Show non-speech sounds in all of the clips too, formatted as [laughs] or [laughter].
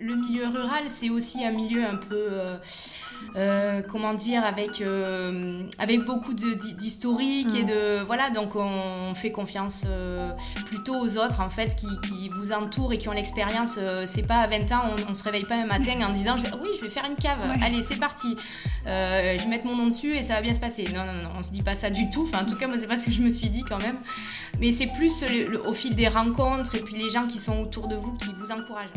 Le milieu rural, c'est aussi un milieu un peu, euh, euh, comment dire, avec, euh, avec beaucoup d'historique et mm. de. Voilà, donc on fait confiance plutôt aux autres, en fait, qui, qui vous entourent et qui ont l'expérience. c'est pas à 20 ans, on, on, se réveille pas un matin en disant je vais, Oui, je vais faire une cave, allez, c'est parti. je vais mettre mon nom dessus et ça va bien se passer. Non, non, non, on se dit pas ça du tout. Enfin, en tout cas, moi, c'est pas ce que je me suis dit quand même. Mais c'est plus au fil des rencontres et puis les gens qui sont autour de vous qui vous encouragent.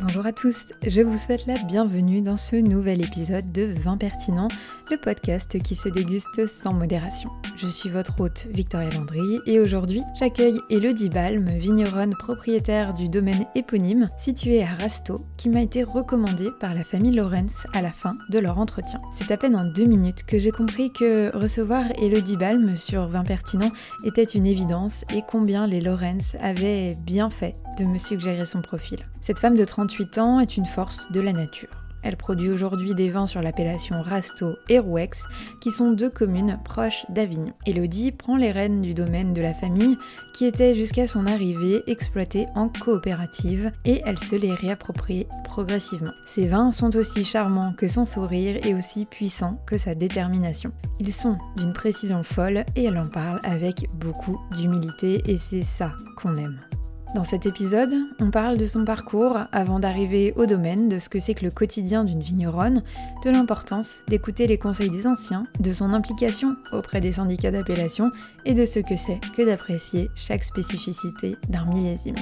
Bonjour à tous, je vous souhaite la bienvenue dans ce nouvel épisode de Vin Pertinent, le podcast qui se déguste sans modération. Je suis votre hôte Victoria Landry et aujourd'hui j'accueille Elodie Balm, vigneronne propriétaire du domaine éponyme situé à Rasto, qui m'a été recommandée par la famille Lorenz à la fin de leur entretien. C'est à peine en deux minutes que j'ai compris que recevoir Elodie Balm sur Vin Pertinent était une évidence et combien les Lorenz avaient bien fait de me suggérer son profil. Cette femme de 38 ans est une force de la nature. Elle produit aujourd'hui des vins sur l'appellation Rasto et Rouex, qui sont deux communes proches d'Avignon. Elodie prend les rênes du domaine de la famille, qui était jusqu'à son arrivée exploité en coopérative, et elle se les réapproprie progressivement. Ses vins sont aussi charmants que son sourire et aussi puissants que sa détermination. Ils sont d'une précision folle et elle en parle avec beaucoup d'humilité et c'est ça qu'on aime. Dans cet épisode, on parle de son parcours avant d'arriver au domaine, de ce que c'est que le quotidien d'une vigneronne, de l'importance d'écouter les conseils des anciens, de son implication auprès des syndicats d'appellation et de ce que c'est que d'apprécier chaque spécificité d'un millésime.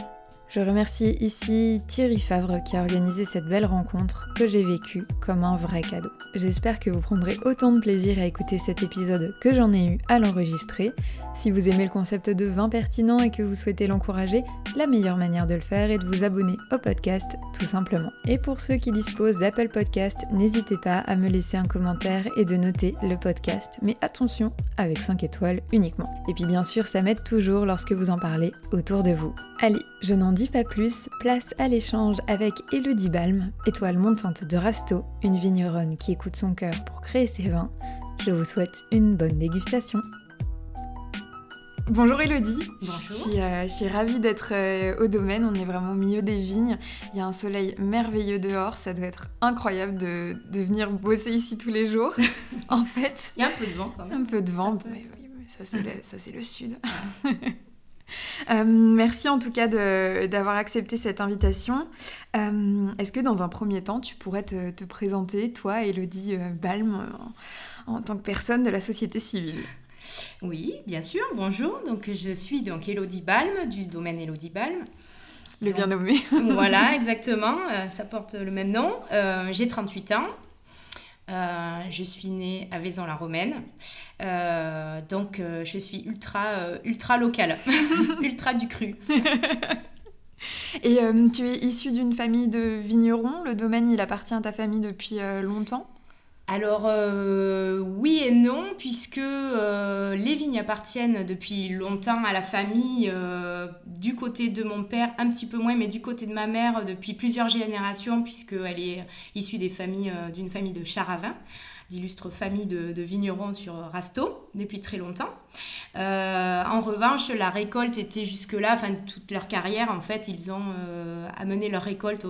Je remercie ici Thierry Favre qui a organisé cette belle rencontre que j'ai vécue comme un vrai cadeau. J'espère que vous prendrez autant de plaisir à écouter cet épisode que j'en ai eu à l'enregistrer. Si vous aimez le concept de vin pertinent et que vous souhaitez l'encourager, la meilleure manière de le faire est de vous abonner au podcast tout simplement. Et pour ceux qui disposent d'Apple Podcast, n'hésitez pas à me laisser un commentaire et de noter le podcast, mais attention, avec 5 étoiles uniquement. Et puis bien sûr, ça m'aide toujours lorsque vous en parlez autour de vous. Allez, je n'en dis pas plus, place à l'échange avec Elodie Balm, étoile montante de Rasto, une vigneronne qui écoute son cœur pour créer ses vins. Je vous souhaite une bonne dégustation. Bonjour Elodie. Bonjour. Euh, je suis, ravie d'être euh, au domaine. On est vraiment au milieu des vignes. Il y a un soleil merveilleux dehors. Ça doit être incroyable de, venir bosser ici tous les jours. [laughs] en fait. Il y a un peu de vent quand même. Un peu de vent. Ça, [laughs] ça c'est le, sud. [laughs] [laughs] Euh, merci en tout cas d'avoir accepté cette invitation. Est-ce que dans un premier temps, tu pourrais te, présenter, toi, Elodie Balm, en, tant que personne de la société civile? Oui, bien sûr. Bonjour. Donc je suis donc Elodie Balm du domaine Elodie Balm. Le bien nommé. voilà, [laughs] exactement. Euh, ça porte le même nom. Euh, j'ai 38 ans. Euh, je suis née à Vaison-la-Romaine. donc je suis ultra, ultra locale, [laughs] ultra du cru. [laughs] Et tu es issue d'une famille de vignerons. Le domaine, il appartient à ta famille depuis longtemps? Alors euh, oui et non, puisque euh, les vignes appartiennent depuis longtemps à la famille, euh, du côté de mon père un petit peu moins, mais du côté de ma mère depuis plusieurs générations, puisqu'elle est issue des familles, d'une famille de Charavin d'illustres familles de, vignerons sur Rasto depuis très longtemps. Euh, en revanche, la récolte était jusque-là, enfin toute leur carrière, en fait, ils ont euh, amené leur récolte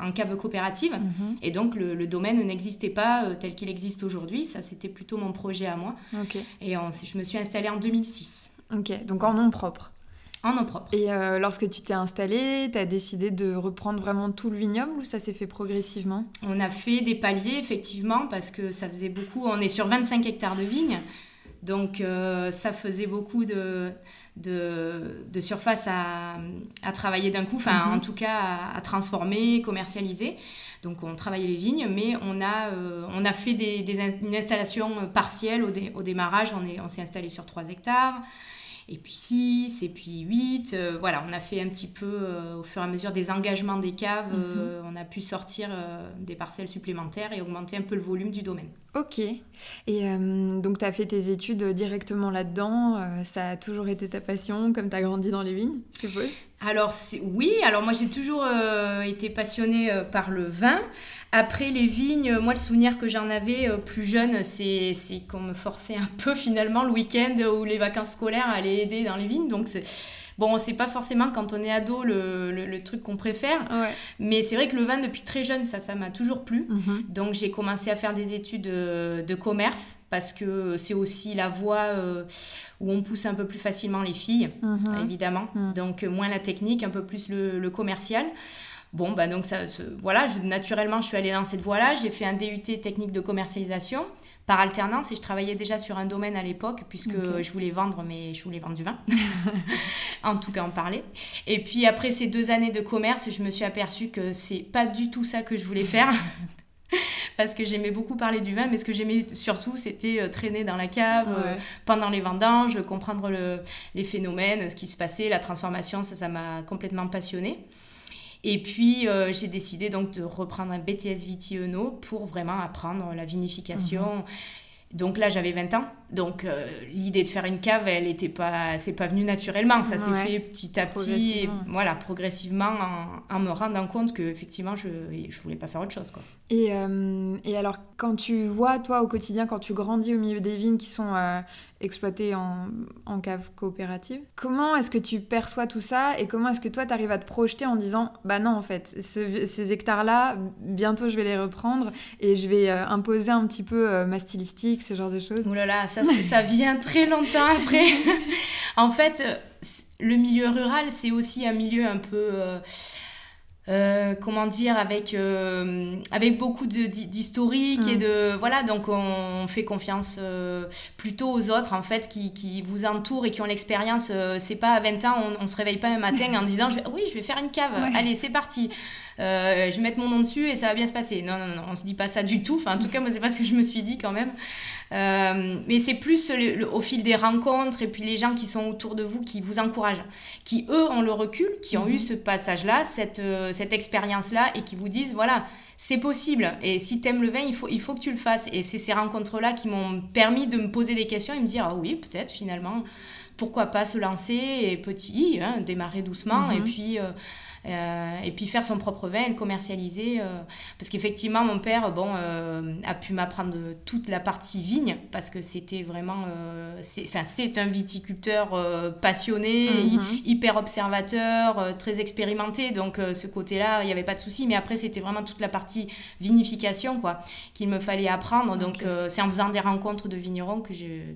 en cave coopérative. Mhm. Et donc le, domaine n'existait pas euh, tel qu'il existe aujourd'hui. Ça, c'était plutôt mon projet à moi. Et je me suis installée en 2006. Ok, donc en nom propre en nom propre. Et euh, lorsque tu t'es installée, tu as décidé de reprendre vraiment tout le vignoble ou ça s'est fait progressivement? On a fait des paliers, effectivement, parce que ça faisait beaucoup. On est sur 25 hectares de vignes, donc euh, ça faisait beaucoup de, de, surface à, travailler d'un coup, enfin, mhm. en tout cas, à, transformer, commercialiser. Donc on travaillait les vignes, mais on a, euh, on a fait des, une installation partielle au, au démarrage. On, on s'est installé sur 3 hectares et puis 6, et puis 8. Euh, voilà, on a fait un petit peu, euh, au fur et à mesure des engagements des caves, euh, mhm. on a pu sortir des parcelles supplémentaires et augmenter un peu le volume du domaine. Ok. Et donc, tu as fait tes études directement là-dedans. ça a toujours été ta passion, comme tu as grandi dans les vignes, je suppose? Alors oui, alors moi j'ai toujours été passionnée par le vin. Après les vignes, moi le souvenir que j'en avais euh, plus jeune, c'est qu'on me forçait un [laughs] peu finalement le week-end ou les vacances scolaires à aller aider dans les vignes. Donc Bon, c'est pas forcément quand on est ado le, le, truc qu'on préfère, mais c'est vrai que le vin depuis très jeune, ça, ça m'a toujours plu. Mhm. Donc j'ai commencé à faire des études de, commerce parce que c'est aussi la voie euh, où on pousse un peu plus facilement les filles, mhm. évidemment. Mhm. Donc moins la technique, un peu plus le, le commercial. Bon, bah donc ça, voilà, naturellement, je suis allée dans cette voie-là. J'ai fait un DUT technique de commercialisation par alternance et je travaillais déjà sur un domaine à l'époque puisque je voulais vendre, mais je voulais vendre du vin. [laughs] en tout cas, en parler. Et puis après ces deux années de commerce, je me suis aperçue que c'est pas du tout ça que je voulais faire. [laughs] [laughs] parce que j'aimais beaucoup parler du vin, mais ce que j'aimais surtout, c'était euh, traîner dans la cave euh, pendant les vendanges, comprendre le, les phénomènes, ce qui se passait, la transformation, ça, ça m'a complètement passionnée. Et puis, euh, j'ai décidé donc de reprendre un BTS Vitieno pour vraiment apprendre la vinification. Mhm. Donc là, j'avais 20 ans. Donc euh, l'idée de faire une cave, elle n'était pas, c'est pas venu naturellement. Ça s'est fait petit à petit, voilà, progressivement, en, me rendant compte que effectivement, je, je voulais pas faire autre chose, quoi. Et, euh, et, alors, quand tu vois, toi, au quotidien, quand tu grandis au milieu des vignes qui sont euh, exploitées en, en, cave coopérative, comment est-ce que tu perçois tout ça et comment est-ce que toi, tu arrives à te projeter en disant, bah non, en fait, ces hectares-là, bientôt, je vais les reprendre et je vais imposer un petit peu ma stylistique, ce genre de choses? Ouh là là, ça, vient très longtemps après. [laughs] en fait, le milieu rural, c'est aussi un milieu un peu... Euh, euh, comment dire, avec, euh, avec beaucoup d'historique et mm. de. Voilà, donc on fait confiance plutôt aux autres, en fait, qui, qui vous entourent et qui ont l'expérience. c'est pas à 20 ans, on, on se réveille pas un matin en disant Oui, je vais faire une cave, allez, c'est parti. Euh, je vais mettre mon nom dessus et ça va bien se passer. Non, non, non, on se dit pas ça du tout. Enfin, en tout cas, moi, c'est pas ce que je me suis dit quand même. Euh, mais c'est plus au fil des rencontres et puis les gens qui sont autour de vous qui vous encouragent, qui eux ont le recul, qui ont eu mhm. ce passage-là, cette, euh, cette expérience-là et qui vous disent voilà, c'est possible. Et si tu aimes le vin, il faut, il faut que tu le fasses. Et c'est ces rencontres-là qui m'ont permis de me poser des questions et me dire ah oui, peut-être finalement, pourquoi pas se lancer et petit, hein, démarrer doucement et mhm. puis. Euh, et puis faire son propre vin, le commercialiser. Euh, parce qu'effectivement, mon père bon, euh, a pu m'apprendre toute la partie vigne, parce que c'était vraiment... c'est un viticulteur passionné, mhm. hyper observateur, très expérimenté. Donc ce côté-là, il n'y avait pas de souci. Mais après, c'était vraiment toute la partie vinification quoi, qu'il me fallait apprendre. Donc c'est en faisant des rencontres de vignerons que je,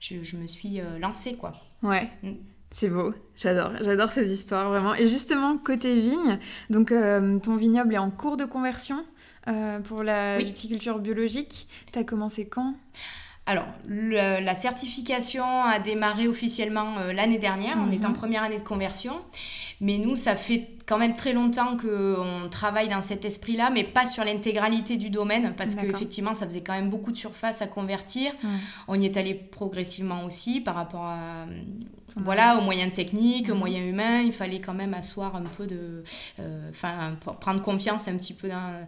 je, je me suis lancée. Quoi. Ouais. Mm. C'est beau, j'adore, j'adore ces histoires vraiment. Et justement, côté vigne, donc euh, ton vignoble est en cours de conversion euh, pour la viticulture biologique. Tu as commencé quand? Alors, la certification a démarré officiellement euh, l'année dernière. On est en mhm. première année de conversion. Mais nous, ça fait quand même très longtemps qu'on travaille dans cet esprit-là, mais pas sur l'intégralité du domaine, parce qu'effectivement, ça faisait quand même beaucoup de surface à convertir. On y est allé progressivement aussi par rapport à, voilà, aux moyens techniques, aux mhm. moyens humains, il fallait quand même asseoir un peu de. Euh, enfin, prendre confiance un petit peu dans.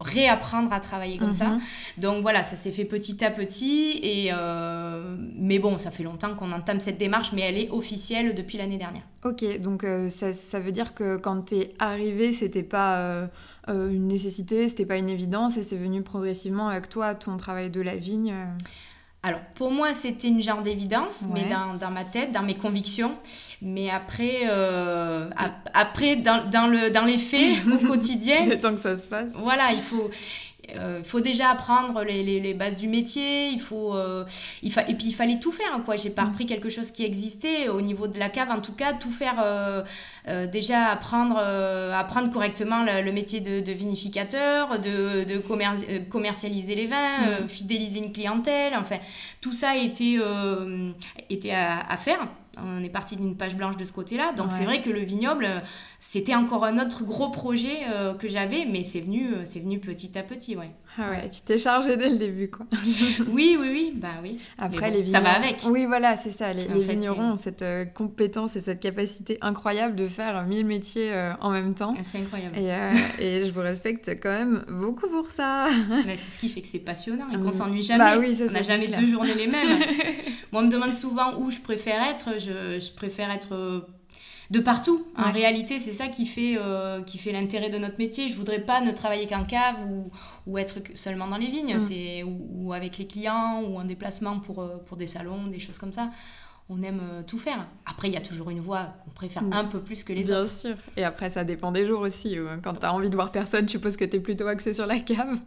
réapprendre à travailler comme ça. Mhm. Donc voilà, ça s'est fait petit à petit. Et, euh, mais bon, ça fait longtemps qu'on entame cette démarche, mais elle est officielle depuis l'année dernière. Ok, donc euh, ça, ça, veut dire que quand tu es arrivé, c'était pas. une nécessité, c'était pas une évidence et c'est venu progressivement avec toi, ton travail de la vigne alors, pour moi, c'était une genre d'évidence, mais dans, dans, ma tête, dans mes convictions. Mais après, euh, après dans, dans, le, dans les faits, [laughs] au quotidien... Le temps que ça se passe. Voilà, il faut... Il euh, faut déjà apprendre les, les, les, bases du métier, il faut, euh, il fa et puis il fallait tout faire. Quoi. J'ai pas mm. repris quelque chose qui existait au niveau de la cave, en tout cas, tout faire. Euh, déjà apprendre, apprendre correctement le, métier de, de, vinificateur, de, de commercialiser les vins, mm. fidéliser une clientèle. Enfin, tout ça était, était à, à faire. On est parti d'une page blanche de ce côté-là. Donc c'est vrai que le vignoble, c'était encore un autre gros projet euh, que j'avais, mais c'est venu, euh, c'est venu petit à petit, ouais. Ah ouais, tu t'es chargé dès le début, quoi. [laughs] oui, oui, oui, bah oui. Après, les vignerons... Ça va avec. Oui, voilà, c'est ça. Les, vignerons ont cette euh, compétence et cette capacité incroyable de faire mille métiers en même temps. Ah, c'est incroyable. Et, [laughs] et, je vous respecte quand même beaucoup pour ça. C'est ce qui fait que c'est passionnant et qu'on s'ennuie jamais. Bah oui, ça, On n'a jamais deux journées les mêmes. [laughs] Moi, on me demande souvent où je préfère être. Je, je préfère être de partout. En réalité, c'est ça qui fait, euh, qui fait l'intérêt de notre métier. Je voudrais pas ne travailler qu'en cave ou, ou, être seulement dans les vignes, mm. c'est ou, avec les clients ou en déplacement pour, euh, pour des salons, des choses comme ça. on aime euh, tout faire. Après, il y a toujours une voie qu'on préfère un peu plus que les Bien autres. Bien sûr. Et après, ça dépend des jours aussi. Quand tu as envie de voir personne, je suppose que tu es plutôt axé sur la cave.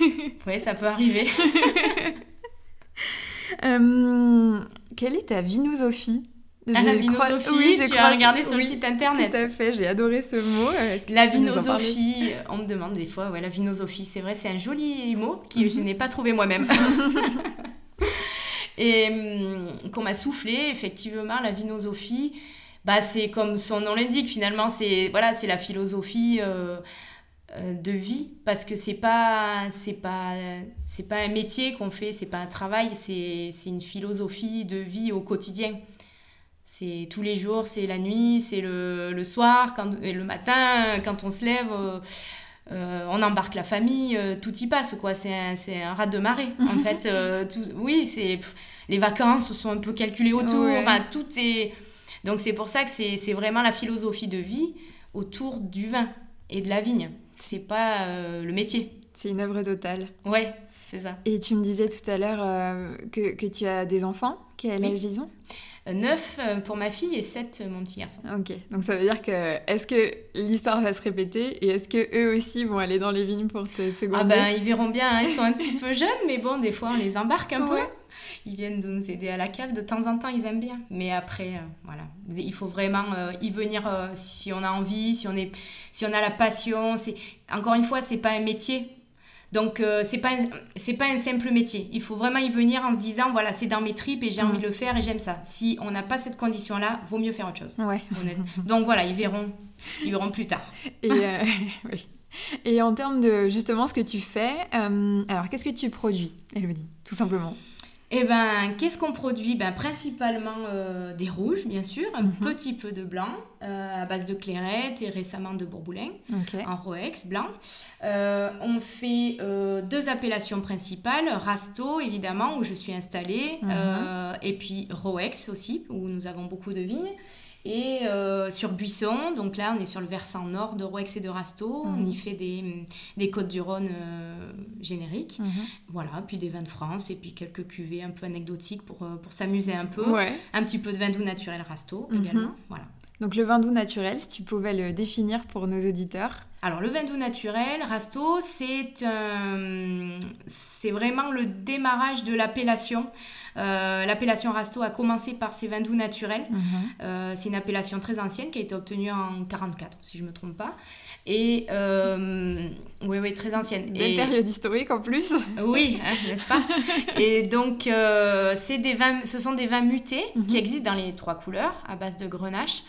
[laughs] oui, ça peut arriver. [laughs] euh, quelle est ta vinosophie ah, la vinosophie, oui, tu as regardé sur le site internet. Tout à fait, j'ai adoré ce mot. La vinosophie, on me demande des fois, ouais, la vinosophie, c'est vrai, c'est un joli mot que je mhm. n'ai pas trouvé moi-même. [laughs] et hum, qu'on m'a soufflé, effectivement, la vinosophie, bah, c'est comme son nom l'indique, finalement, c'est voilà, la philosophie euh, euh, de vie, parce que c'est pas, c'est pas, c'est pas un métier qu'on fait, c'est pas un travail, c'est une philosophie de vie au quotidien. C'est tous les jours, c'est la nuit, c'est le, le, soir, quand, et le matin, quand on se lève, euh, euh, on embarque la famille, euh, tout y passe, quoi. C'est un, un rat de marée, en [laughs] fait. Tout, oui, c'est les vacances sont un peu calculées autour, enfin, tout est... Donc c'est pour ça que c'est vraiment la philosophie de vie autour du vin et de la vigne. C'est pas le métier. C'est une œuvre totale. Ouais, c'est ça. Et tu me disais tout à l'heure que, que, tu as des enfants. Quel âge ils ont? 9 euh, pour ma fille et 7 mon petit garçon. Ok, donc ça veut dire que est-ce que l'histoire va se répéter et est-ce que eux aussi vont aller dans les vignes pour te seconder? Ah ben ils verront bien, hein. ils sont un petit peu jeunes, mais bon, des fois on les embarque un peu. Ils viennent nous aider à la cave, de temps en temps ils aiment bien. Mais après, euh, voilà, il faut vraiment euh, y venir si on a envie, si on, est, si on a la passion. Encore une fois, c'est pas un métier, donc, euh, c'est pas, c'est pas un simple métier. Il faut vraiment y venir en se disant, voilà, c'est dans mes tripes et j'ai envie de le faire et j'aime ça. Si on n'a pas cette condition-là, vaut mieux faire autre chose. Ouais. Donc voilà, ils verront, ils verront plus tard. Et, euh, [laughs] oui. et en termes de justement ce que tu fais, euh, alors qu'est-ce que tu produis, Elodie, tout simplement? Eh ben, qu'est-ce qu'on produit? Ben, Principalement euh, des rouges, bien sûr, un mhm. petit peu de blanc, euh, à base de clairette et récemment de bourboulin, en Roex blanc. Euh, on fait deux appellations principales, Rasto, évidemment, où je suis installée, mhm. et puis Roex aussi, où nous avons beaucoup de vignes. Et euh, sur Buisson, donc là on est sur le versant nord de Rouex et de Rasto, on y fait des, des Côtes du Rhône euh, génériques. Mhm. Voilà, puis des vins de France et puis quelques cuvées un peu anecdotiques pour, euh, pour s'amuser un peu. Un petit peu de vin doux naturel Rasto mhm. également. Voilà. Donc le vin doux naturel, si tu pouvais le définir pour nos auditeurs alors, le vin doux naturel, Rasto, c'est c'est vraiment le démarrage de l'appellation. Euh, l'appellation Rasto a commencé par ses vins doux naturels. Mhm. Euh, c'est une appellation très ancienne qui a été obtenue en 44, si je ne me trompe pas. Et euh, oui, oui, très ancienne. Belle période historique en plus. [laughs] Oui, hein, n'est-ce pas? Et donc, c'est des vins, ce sont des vins mutés qui mhm. existent dans les trois couleurs à base de grenache.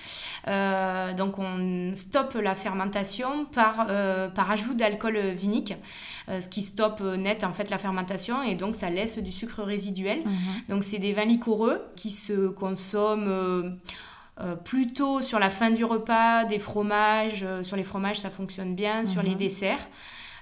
donc, on stoppe la fermentation par, par ajout d'alcool vinique. Ce qui stoppe net en fait la fermentation et donc ça laisse du sucre résiduel. Mhm. Donc c'est des vins liquoreux qui se consomment euh, plutôt sur la fin du repas, des fromages. sur les fromages, ça fonctionne bien. Sur les mhm. desserts.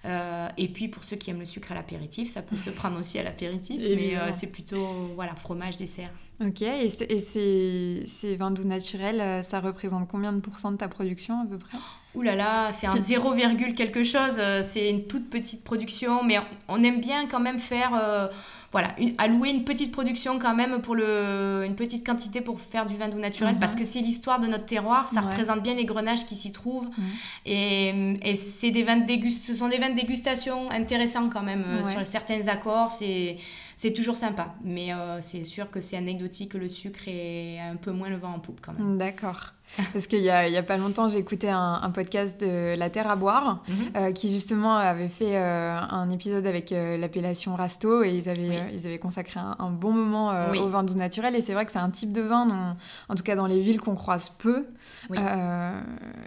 et puis pour ceux qui aiment le sucre à l'apéritif, ça peut se prendre aussi à l'apéritif, mais c'est plutôt voilà fromage dessert. Ok, et, ces, ces, vins doux naturels, ça représente combien de pourcents de ta production à peu près? Ouh là là, c'est un 0, quelque chose, euh, c'est une toute petite production, mais on aime bien quand même faire, euh, voilà, allouer une petite production quand même pour le, une petite quantité pour faire du vin doux naturel, parce mhm. que c'est l'histoire de notre terroir, ça représente bien les grenages qui s'y trouvent, mhm. et, et c'est des vins de ce sont des vins de dégustation intéressants quand même, euh, sur certains accords, c'est c'est toujours sympa. Mais c'est sûr que c'est anecdotique, le sucre est un peu moins le vent en poupe quand même. D'accord. [laughs] Parce qu'il y a, il y a pas longtemps, écouté un, podcast de La Terre à boire, mhm. euh, qui justement avait fait euh, un épisode avec euh, l'appellation Rasto, et ils avaient, ils avaient consacré un, bon moment au vin doux naturel. Et c'est vrai que c'est un type de vin, dont, en tout cas dans les villes, qu'on croise peu,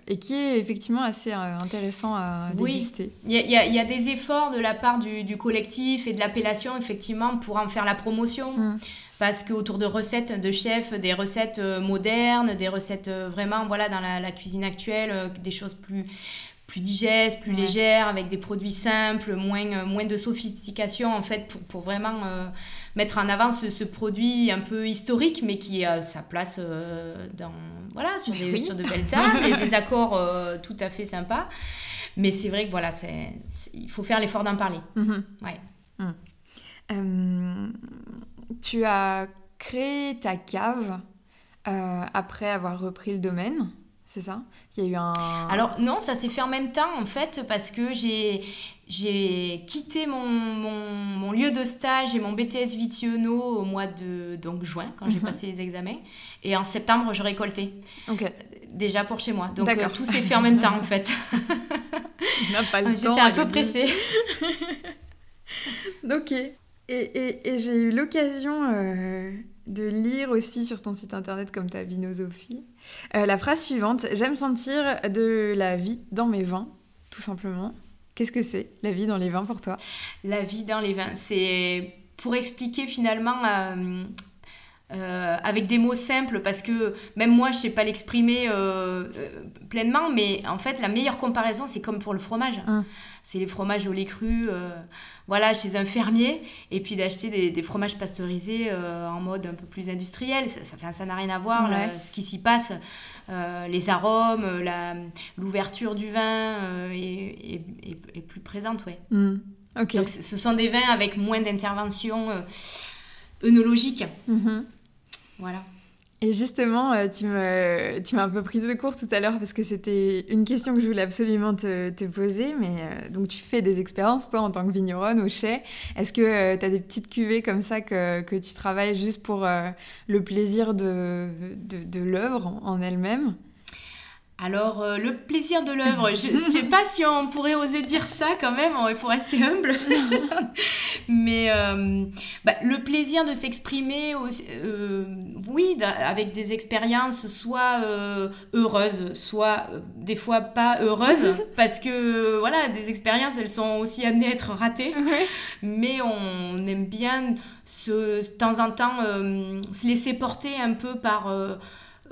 et qui est effectivement assez intéressant à déguster. Il y, a, y, a des efforts de la part du, du collectif et de l'appellation, effectivement, pour en faire la promotion. Mm parce qu'autour de recettes de chefs, des recettes euh, modernes, des recettes euh, vraiment voilà dans la, cuisine actuelle, euh, des choses plus plus digestes, plus légères, avec des produits simples, moins, moins de sophistication en fait pour, pour vraiment mettre en avant ce, produit un peu historique mais qui a sa place dans voilà sur, des, sur de belles [laughs] tables et des accords tout à fait sympas. Mais c'est vrai que voilà, c'est, il faut faire l'effort d'en parler. Mm-hmm. Ouais. Mm. Tu as créé ta cave après avoir repris le domaine c'est ça? Il y a eu un. Alors non, ça s'est fait en même temps en fait parce que j'ai j'ai quitté mon, mon, lieu de stage et mon BTS Vitiono au mois de donc juin quand j'ai mhm. passé les examens et en septembre je récoltais. Ok. Déjà pour chez moi. Donc euh, tout s'est fait en même temps en fait. [laughs] pas le J'étais un peu pressée. [laughs] ok. Et, et, et j'ai eu l'occasion euh, de lire aussi sur ton site internet comme ta vinosophie euh, la phrase suivante J'aime sentir de la vie dans mes vins, tout simplement. Qu'est-ce que c'est la vie dans les vins pour toi? La vie dans les vins, c'est pour expliquer finalement euh, euh, avec des mots simples parce que même moi je sais pas l'exprimer euh, pleinement mais en fait la meilleure comparaison c'est comme pour le fromage hum. C'est les fromages au lait cru voilà chez un fermier. Et puis d'acheter des, fromages pasteurisés en mode un peu plus industriel. Ça ça n'a rien à voir ce qui s'y passe. Les arômes l'ouverture du vin est, plus présente ouais. Hum. donc ce sont des vins avec moins d'intervention œnologique mm-hmm. Voilà. Et justement, euh, tu m'as un peu prise de court tout à l'heure parce que c'était une question que je voulais absolument te, poser. Mais euh, donc, tu fais des expériences, toi, en tant que vigneronne au chai. Est-ce que euh, tu as des petites cuvées comme ça que, que tu travailles juste pour le plaisir de, de, de l'œuvre en elle-même? Alors, euh, le plaisir de l'œuvre, je ne sais pas si on pourrait oser dire ça quand même, il faut rester humble. [laughs] [laughs] Mais euh, bah, le plaisir de s'exprimer, euh, oui, avec des expériences soit heureuses, soit des fois pas heureuses, [laughs] parce que voilà, des expériences, elles sont aussi amenées à être ratées. Mais on aime bien de temps en temps se laisser porter un peu par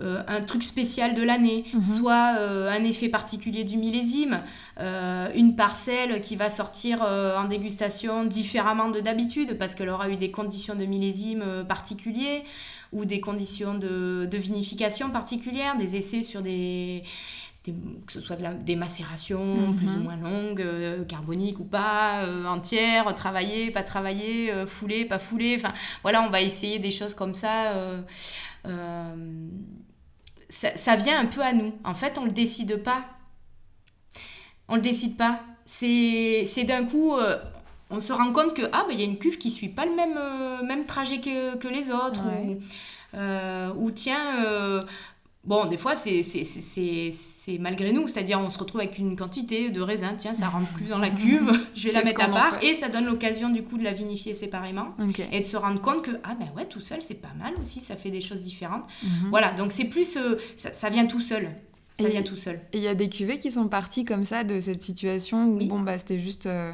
euh, un truc spécial de l'année, mhm. soit euh, un effet particulier du millésime, euh, une parcelle qui va sortir en dégustation différemment de d'habitude parce qu'elle aura eu des conditions de millésime particuliers ou des conditions de, vinification particulières, des essais sur des, que ce soit des macérations mhm. plus ou moins longues, carboniques ou pas, entières, travaillées, pas travaillées, foulées, pas foulées. Enfin, voilà, on va essayer des choses comme ça ça, vient un peu à nous. En fait, on ne le décide pas. On le décide pas. C'est d'un coup, euh, on se rend compte que ah il y a une cuve qui suit pas le même, euh, même trajet que, que les autres. Ou, euh, ou, tiens, bon, des fois c'est malgré nous, c'est-à-dire on se retrouve avec une quantité de raisin, tiens, ça rentre plus dans la cuve, [laughs] je vais la mettre à part, et ça donne l'occasion du coup de la vinifier séparément. Et de se rendre compte que ah ben ouais, tout seul c'est pas mal aussi, ça fait des choses différentes. Mhm. Voilà, donc c'est plus, euh, ça, vient tout seul. Ça vient tout seul. Et il y a des cuvées qui sont parties comme ça de cette situation où bon bah c'était juste euh,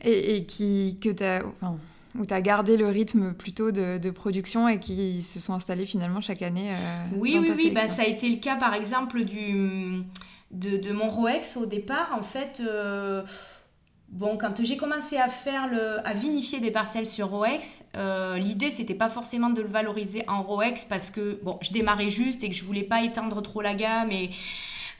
et, et, qui que t'as enfin où tu as gardé le rythme plutôt de, production et qui se sont installés finalement chaque année euh, Oui, oui, oui. Bah, ça a été le cas par exemple du, de, mon Roex au départ. En fait, euh, bon, quand j'ai commencé à, faire le, à vinifier des parcelles sur Roex, euh, l'idée c'était pas forcément de le valoriser en Roex parce que bon, je démarrais juste et que je voulais pas étendre trop la gamme et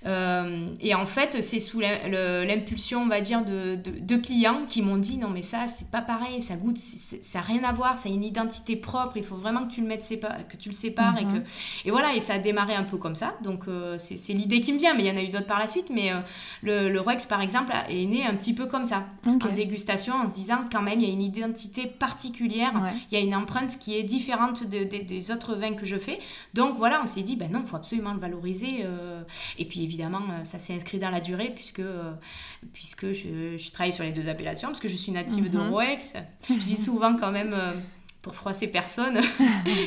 euh, et en fait, c'est sous l'impulsion, on va dire, de, de, clients qui m'ont dit non, mais ça, c'est pas pareil, ça goûte, ça n'a rien à voir, ça a une identité propre, il faut vraiment que tu le mettes que tu le sépares. et, que... Mhm. et voilà, et ça a démarré un peu comme ça. Donc, euh, c'est l'idée qui me vient, mais il y en a eu d'autres par la suite. Mais euh, le, le Rex, par exemple, est né un petit peu comme ça, en dégustation, en se disant quand même, il y a une identité particulière, il y a une empreinte qui est différente des autres vins que je fais. Donc, voilà, on s'est dit, ben non, il faut absolument le valoriser. et puis, évidemment, euh, ça s'est inscrit dans la durée puisque, euh, puisque je, travaille sur les deux appellations, parce que je suis native de mhm. Roex. Je dis souvent quand même euh, pour froisser personne.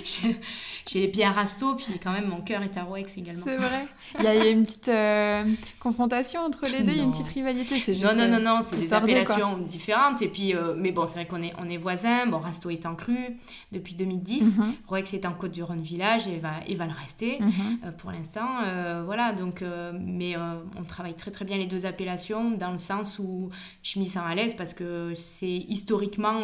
[laughs] J'ai les pieds à Rasto, puis quand même mon cœur est à Roex également. C'est vrai. Il y, a, une petite euh, confrontation entre les deux, il y a une petite rivalité. Juste, non, non, non, non, c'est des appellations différentes. Et puis, euh, mais bon, c'est vrai qu'on est, on est voisins. Bon, Rasto est en cru depuis 2010. Mm Roex est en Côte-du-Rhône Village et va, et va le rester mhm. euh, pour l'instant. voilà, donc, mais on travaille très très bien les deux appellations dans le sens où je m'y sens à l'aise parce que c'est historiquement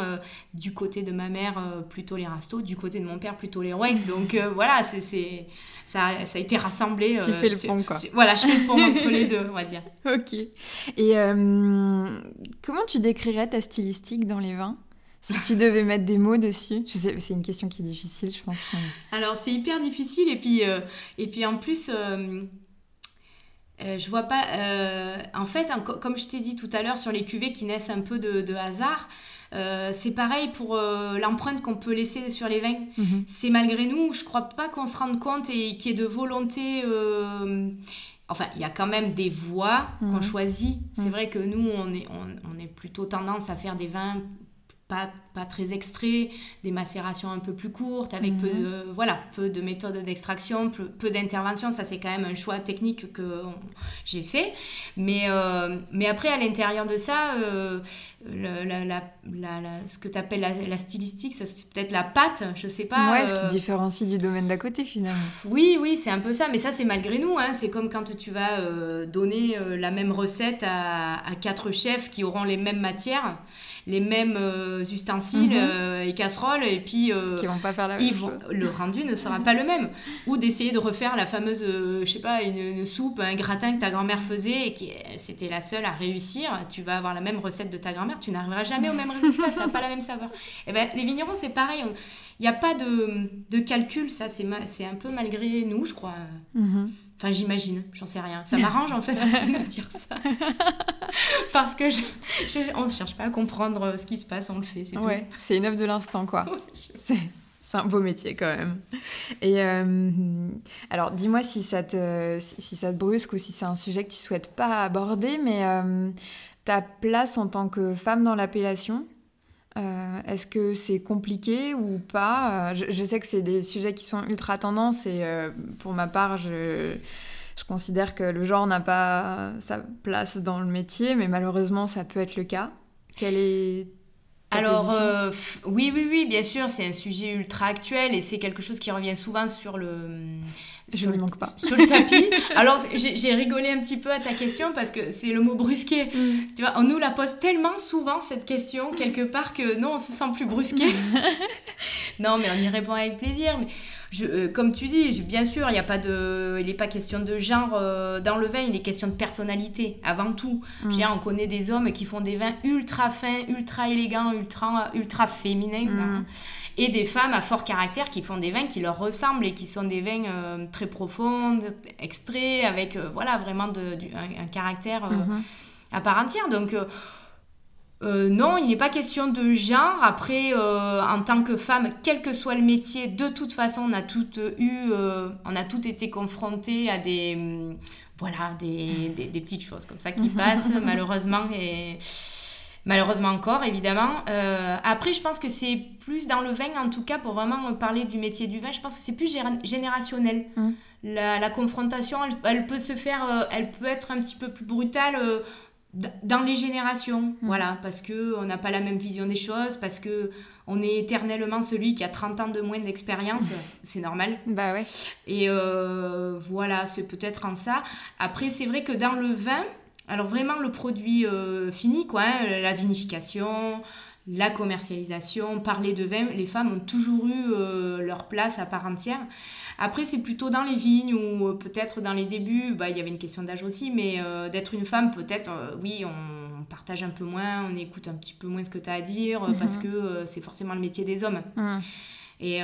du côté de ma mère plutôt les Rasto, du côté de mon père plutôt les Roex. [laughs] Donc, euh, voilà, c'est, ça, ça, a été rassemblé. Tu fais le euh, pont, quoi. voilà, je fais le pont entre les deux, on va dire. [laughs] Ok. Et euh, comment tu décrirais ta stylistique dans les vins Si tu devais mettre des mots dessus, je sais, c'est une question qui est difficile, je pense. Alors c'est hyper difficile et puis euh, et puis en plus. Euh, euh, je vois pas. en fait, comme je t'ai dit tout à l'heure sur les cuvées qui naissent un peu de, hasard, c'est pareil pour l'empreinte qu'on peut laisser sur les vins. Mhm. C'est malgré nous, je crois pas qu'on se rende compte et qu'il y ait de volonté Enfin, il y a quand même des voies qu'on mhm. choisit. C'est mhm. vrai que nous, on est, on, est plutôt tendance à faire des vins pas, pas très extraits, des macérations un peu plus courtes, avec peu, mhm. de, voilà, peu de méthodes d'extraction, peu, peu d'intervention. Ça, c'est quand même un choix technique que j'ai fait. Mais, euh, mais après, à l'intérieur de ça, euh, la, la, ce que tu appelles la, stylistique, ça, c'est peut-être la pâte, je sais pas. Ouais, ce qui euh, différencie du domaine d'à côté, finalement. Oui, oui, c'est un peu ça. Mais ça, c'est malgré nous. Hein. C'est comme quand tu vas donner la même recette à, à quatre chefs qui auront les mêmes matières les mêmes euh, ustensiles mhm. euh, et casseroles et puis euh, qui vont pas faire la même chose. le rendu ne sera pas le même ou d'essayer de refaire la fameuse je sais pas une, soupe un gratin que ta grand-mère faisait et qui c'était la seule à réussir tu vas avoir la même recette de ta grand-mère tu n'arriveras jamais au même résultat ça n'a pas la même saveur et eh ben les vignerons c'est pareil il n'y a pas de, de calcul ça c'est c'est un peu malgré nous je crois mhm. Enfin, j'imagine, j'en sais rien. Ça m'arrange en fait [laughs] de dire ça. [laughs] Parce que je, on ne cherche pas à comprendre euh, ce qui se passe, on le fait, c'est ouais, C'est une œuvre de l'instant, quoi. [laughs] c'est un beau métier quand même. Et euh, alors, dis-moi si, ça te, si ça te brusque ou si c'est un sujet que tu souhaites pas aborder, mais euh, ta place en tant que femme dans l'appellation, euh, est-ce que c'est compliqué ou pas? Euh, je, sais que c'est des sujets qui sont ultra tendance et euh, pour ma part, je, je, considère que le genre n'a pas sa place dans le métier, mais malheureusement, ça peut être le cas. Quelle est alors, oui, oui, oui, bien sûr, c'est un sujet ultra actuel et c'est quelque chose qui revient souvent sur le, je n'y manque pas. Sur le tapis. [laughs] Alors, j'ai rigolé un petit peu à ta question parce que c'est le mot brusqué. Mm. Tu vois, on nous la pose tellement souvent, cette question, quelque part, que non, on se sent plus brusqué. [laughs] non, mais on y répond avec plaisir. Mais je, euh, comme tu dis, bien sûr, il n'y a pas de, il n'est pas question de genre euh, dans le vin, il est question de personnalité avant tout. Mm. on connaît des hommes qui font des vins ultra fins, ultra élégants, ultra, ultra féminins. Mm et des femmes à fort caractère qui font des vins qui leur ressemblent et qui sont des vins euh, très profonds, extraits, avec euh, voilà, vraiment de, un, caractère euh, mhm. à part entière. Donc, non, il n'est pas question de genre. Après, en tant que femme, quel que soit le métier, de toute façon, on a toutes eu, on a toutes été confrontées à des, mm, voilà, des, des, des, petites choses comme ça qui passent, [laughs] malheureusement. Et malheureusement encore, évidemment. Euh, après, je pense que c'est plus dans le vin, en tout cas, pour vraiment parler du métier du vin, je pense que c'est plus générationnel. Mmh. La, confrontation, elle, peut se faire, euh, elle peut être un petit peu plus brutale euh, dans les générations, mmh. voilà, parce que on n'a pas la même vision des choses, parce que on est éternellement celui qui a 30 ans de moins d'expérience, c'est normal. Bah ouais. Et voilà, c'est peut-être en ça. Après, c'est vrai que dans le vin, alors vraiment le produit euh, fini, quoi, hein, la vinification, la commercialisation, parler de vin, les femmes ont toujours eu euh, leur place à part entière. Après, c'est plutôt dans les vignes ou euh, peut-être dans les débuts, bah, il y avait une question d'âge aussi, mais d'être une femme, peut-être, oui, on partage un peu moins, on écoute un petit peu moins ce que tu as à dire, parce mhm. que c'est forcément le métier des hommes. Mhm. Et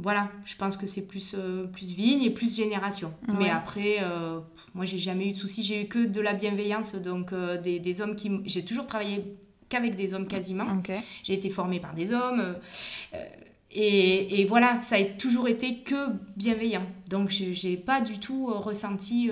voilà, je pense que c'est plus, euh, plus vigne et plus génération. Mais après, euh, moi, j'ai jamais eu de soucis. J'ai eu que de la bienveillance, donc euh, des, des, hommes qui. J'ai toujours travaillé qu'avec des hommes quasiment. J'ai été formée par des hommes. Et, et, voilà, ça a toujours été que bienveillant. Donc, j'ai pas du tout ressenti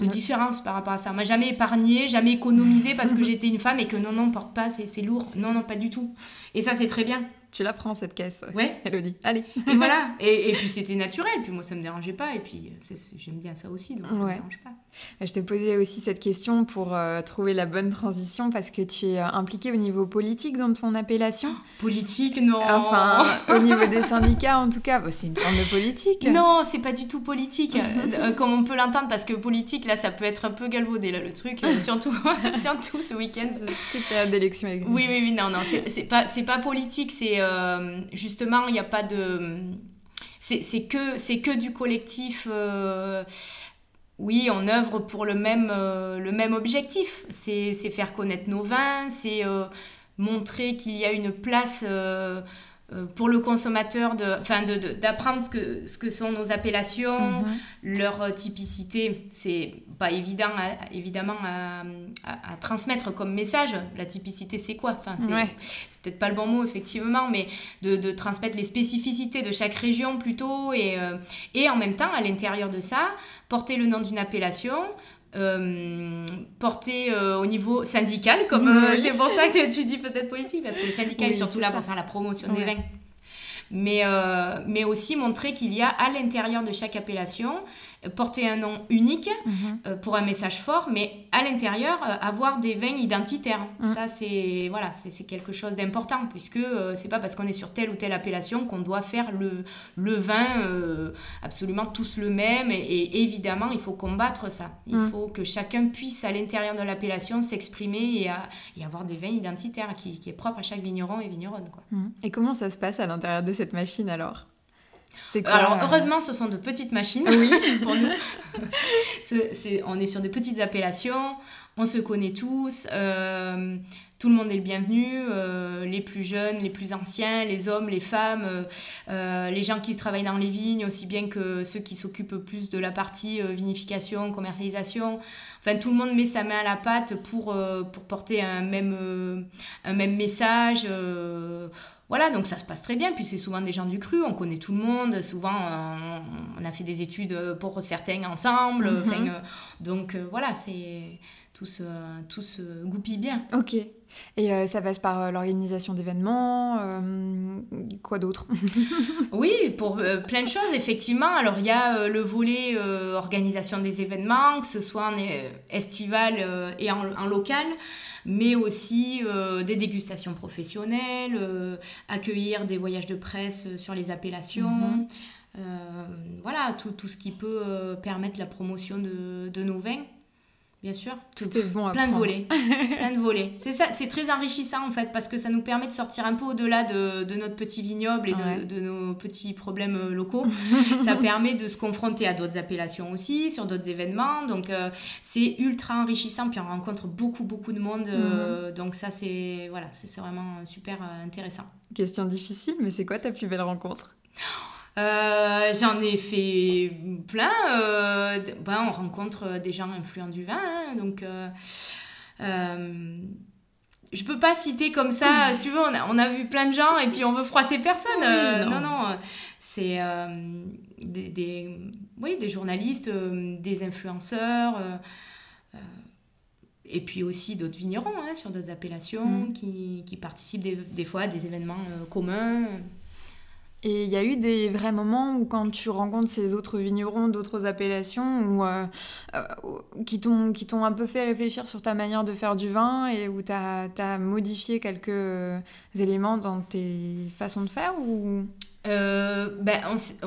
de différence par rapport à ça. On m'a jamais épargné, jamais économisé parce que [laughs] j'étais une femme et que non, non, porte pas, c'est lourd. Non, non, pas du tout. Et ça, c'est très bien. Tu la prends cette caisse. Ouais. [laughs] Elodie. Allez. Et voilà. Et, et puis c'était naturel. Puis moi, ça me dérangeait pas. Et puis j'aime bien ça aussi. Donc ça me dérange pas. Je te posais aussi cette question pour euh, trouver la bonne transition parce que tu es euh, impliquée au niveau politique dans ton appellation. politique, non. Enfin, [laughs] au niveau des syndicats, en tout cas, c'est une forme de politique. Non, c'est pas du tout politique, [laughs] euh, comme on peut l'entendre, parce que politique, là, ça peut être un peu galvaudé, là, le truc, surtout, surtout ce week-end. Toute période d'élection. Oui, oui, oui, non, non, c'est pas, pas politique, c'est justement, il n'y a pas de. C'est que, du collectif oui, on œuvre pour le même, euh, objectif. C'est faire connaître nos vins, c'est euh, montrer qu'il y a une place euh, pour le consommateur d'apprendre de, ce, que, ce que sont nos appellations, mhm. leur typicité. C'est pas évident, évidemment, à, à, transmettre comme message. La typicité, c'est quoi? Enfin, C'est peut-être pas le bon mot, effectivement, mais de, de, transmettre les spécificités de chaque région plutôt. Et, euh, et en même temps, à l'intérieur de ça, porter le nom d'une appellation, euh, euh, au niveau syndical, comme euh, c'est pour ça que tu dis peut-être politique, parce que le syndicat est surtout là pour faire la promotion des vins. Mais, mais aussi montrer qu'il y a à l'intérieur de chaque appellation porter un nom unique mhm. euh, pour un message fort, mais à l'intérieur, euh, avoir des vins identitaires. Mhm. Ça, c'est voilà, c'est quelque chose d'important, puisque euh, c'est pas parce qu'on est sur telle ou telle appellation qu'on doit faire le, le vin absolument tous le même. Et, évidemment, il faut combattre ça. Il mhm. faut que chacun puisse, à l'intérieur de l'appellation, s'exprimer et, et, avoir des vins identitaires qui, qui, est propre à chaque vigneron et vigneronne. Quoi. Et comment ça se passe à l'intérieur de cette machine alors? Alors, euh, heureusement, ce sont de petites machines oui. [laughs] pour nous. on est sur de petites appellations, on se connaît tous, euh, tout le monde est le bienvenu, euh, les plus jeunes, les plus anciens, les hommes, les femmes, les gens qui travaillent dans les vignes, aussi bien que ceux qui s'occupent plus de la partie vinification, commercialisation. Enfin, tout le monde met sa main à la pâte pour, pour porter un même, un même message voilà, donc ça se passe très bien. Puis c'est souvent des gens du cru, on connaît tout le monde. Souvent, on, a fait des études pour certains ensemble. Mhm. Euh, donc euh, voilà, c'est tout se, tout se goupille bien. Ok. Et euh, ça passe par l'organisation d'événements, quoi d'autre? [laughs] Oui, pour plein de choses, effectivement. Alors, il y a le volet organisation des événements, que ce soit en estival et en local mais aussi euh, des dégustations professionnelles, euh, accueillir des voyages de presse euh, sur les appellations. Mhm. voilà, tout, tout, ce qui peut permettre la promotion de, de nos vins bien sûr. Bon Plein de volets. [laughs] plein de volets. C'est ça, c'est très enrichissant en fait parce que ça nous permet de sortir un peu au-delà de, de, notre petit vignoble et de, de, nos petits problèmes euh, locaux. [laughs] ça permet de se confronter à d'autres appellations aussi, sur d'autres événements. Donc euh, c'est ultra enrichissant. Puis on rencontre beaucoup, beaucoup de monde. Euh, mhm. donc ça, c'est voilà, c'est vraiment super intéressant. Question difficile, mais c'est quoi ta plus belle rencontre? Euh, j'en ai fait plein. Euh, ben, on rencontre des gens influents du vin. Hein, donc, euh, je peux pas citer comme ça. si tu veux, on a, on a, vu plein de gens et puis on veut froisser personne. non. non, c'est des, des, oui, des journalistes, des influenceurs. et puis aussi d'autres vignerons hein, sur d'autres appellations mm. qui, qui, participent des, des, fois à des événements communs. Et il y a eu des vrais moments où quand tu rencontres ces autres vignerons d'autres appellations ou euh, euh, qui t'ont un peu fait réfléchir sur ta manière de faire du vin et où tu as, modifié quelques éléments dans tes façons de faire ou? Euh, ben,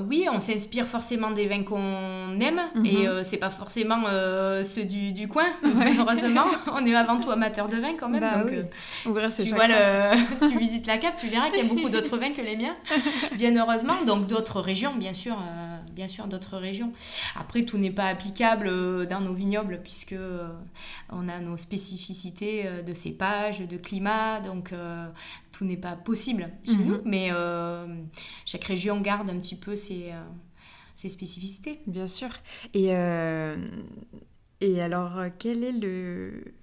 oui, on s'inspire forcément des vins qu'on aime et mhm. euh, c'est pas forcément euh, ceux du, du coin, [laughs] heureusement. on est avant tout amateur de vin quand même. Bah donc, si, tu vois le... [laughs] si tu visites la cave, tu verras qu'il y a beaucoup d'autres [laughs] vins que les miens, bien heureusement. Donc d'autres régions, bien sûr, bien sûr, d'autres régions. Après, tout n'est pas applicable dans nos vignobles puisque on a nos spécificités de cépage, de climat, donc tout n'est pas possible chez mhm. nous, mais euh, chaque région garde un petit peu ses, euh, ses spécificités. Bien sûr. Et, euh, et alors, quel est le...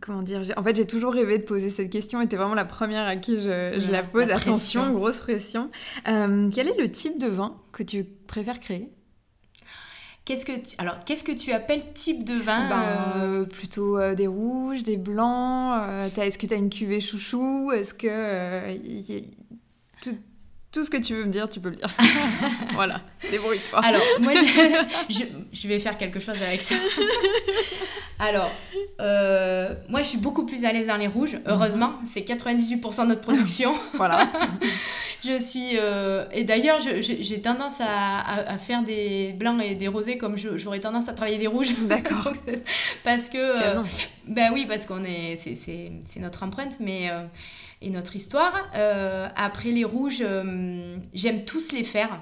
comment dire En fait, j'ai toujours rêvé de poser cette question et vraiment la première à qui je, je la pose. Attention, grosse pression. quel est le type de vin que tu préfères créer? Qu'est-ce que tu... Alors, qu'est-ce que tu appelles type de vin ben, euh, Plutôt euh, des rouges, des blancs. Euh, est-ce que tu as une cuvée chouchou? Est-ce que... Tout, ce que tu veux me dire, tu peux me dire. [laughs] voilà, débrouille-toi. Alors, moi, je, je, vais faire quelque chose avec ça. Alors, moi, je suis beaucoup plus à l'aise dans les rouges, heureusement. C'est 98% de notre production. [laughs] voilà. [laughs] je suis. Euh, et d'ailleurs, j'ai tendance à, à, faire des blancs et des rosés comme j'aurais tendance à travailler des rouges. D'accord. parce que. Euh, ben oui, parce qu'on est. C'est notre empreinte, mais. Euh, et notre histoire. après les rouges, j'aime tous les faire.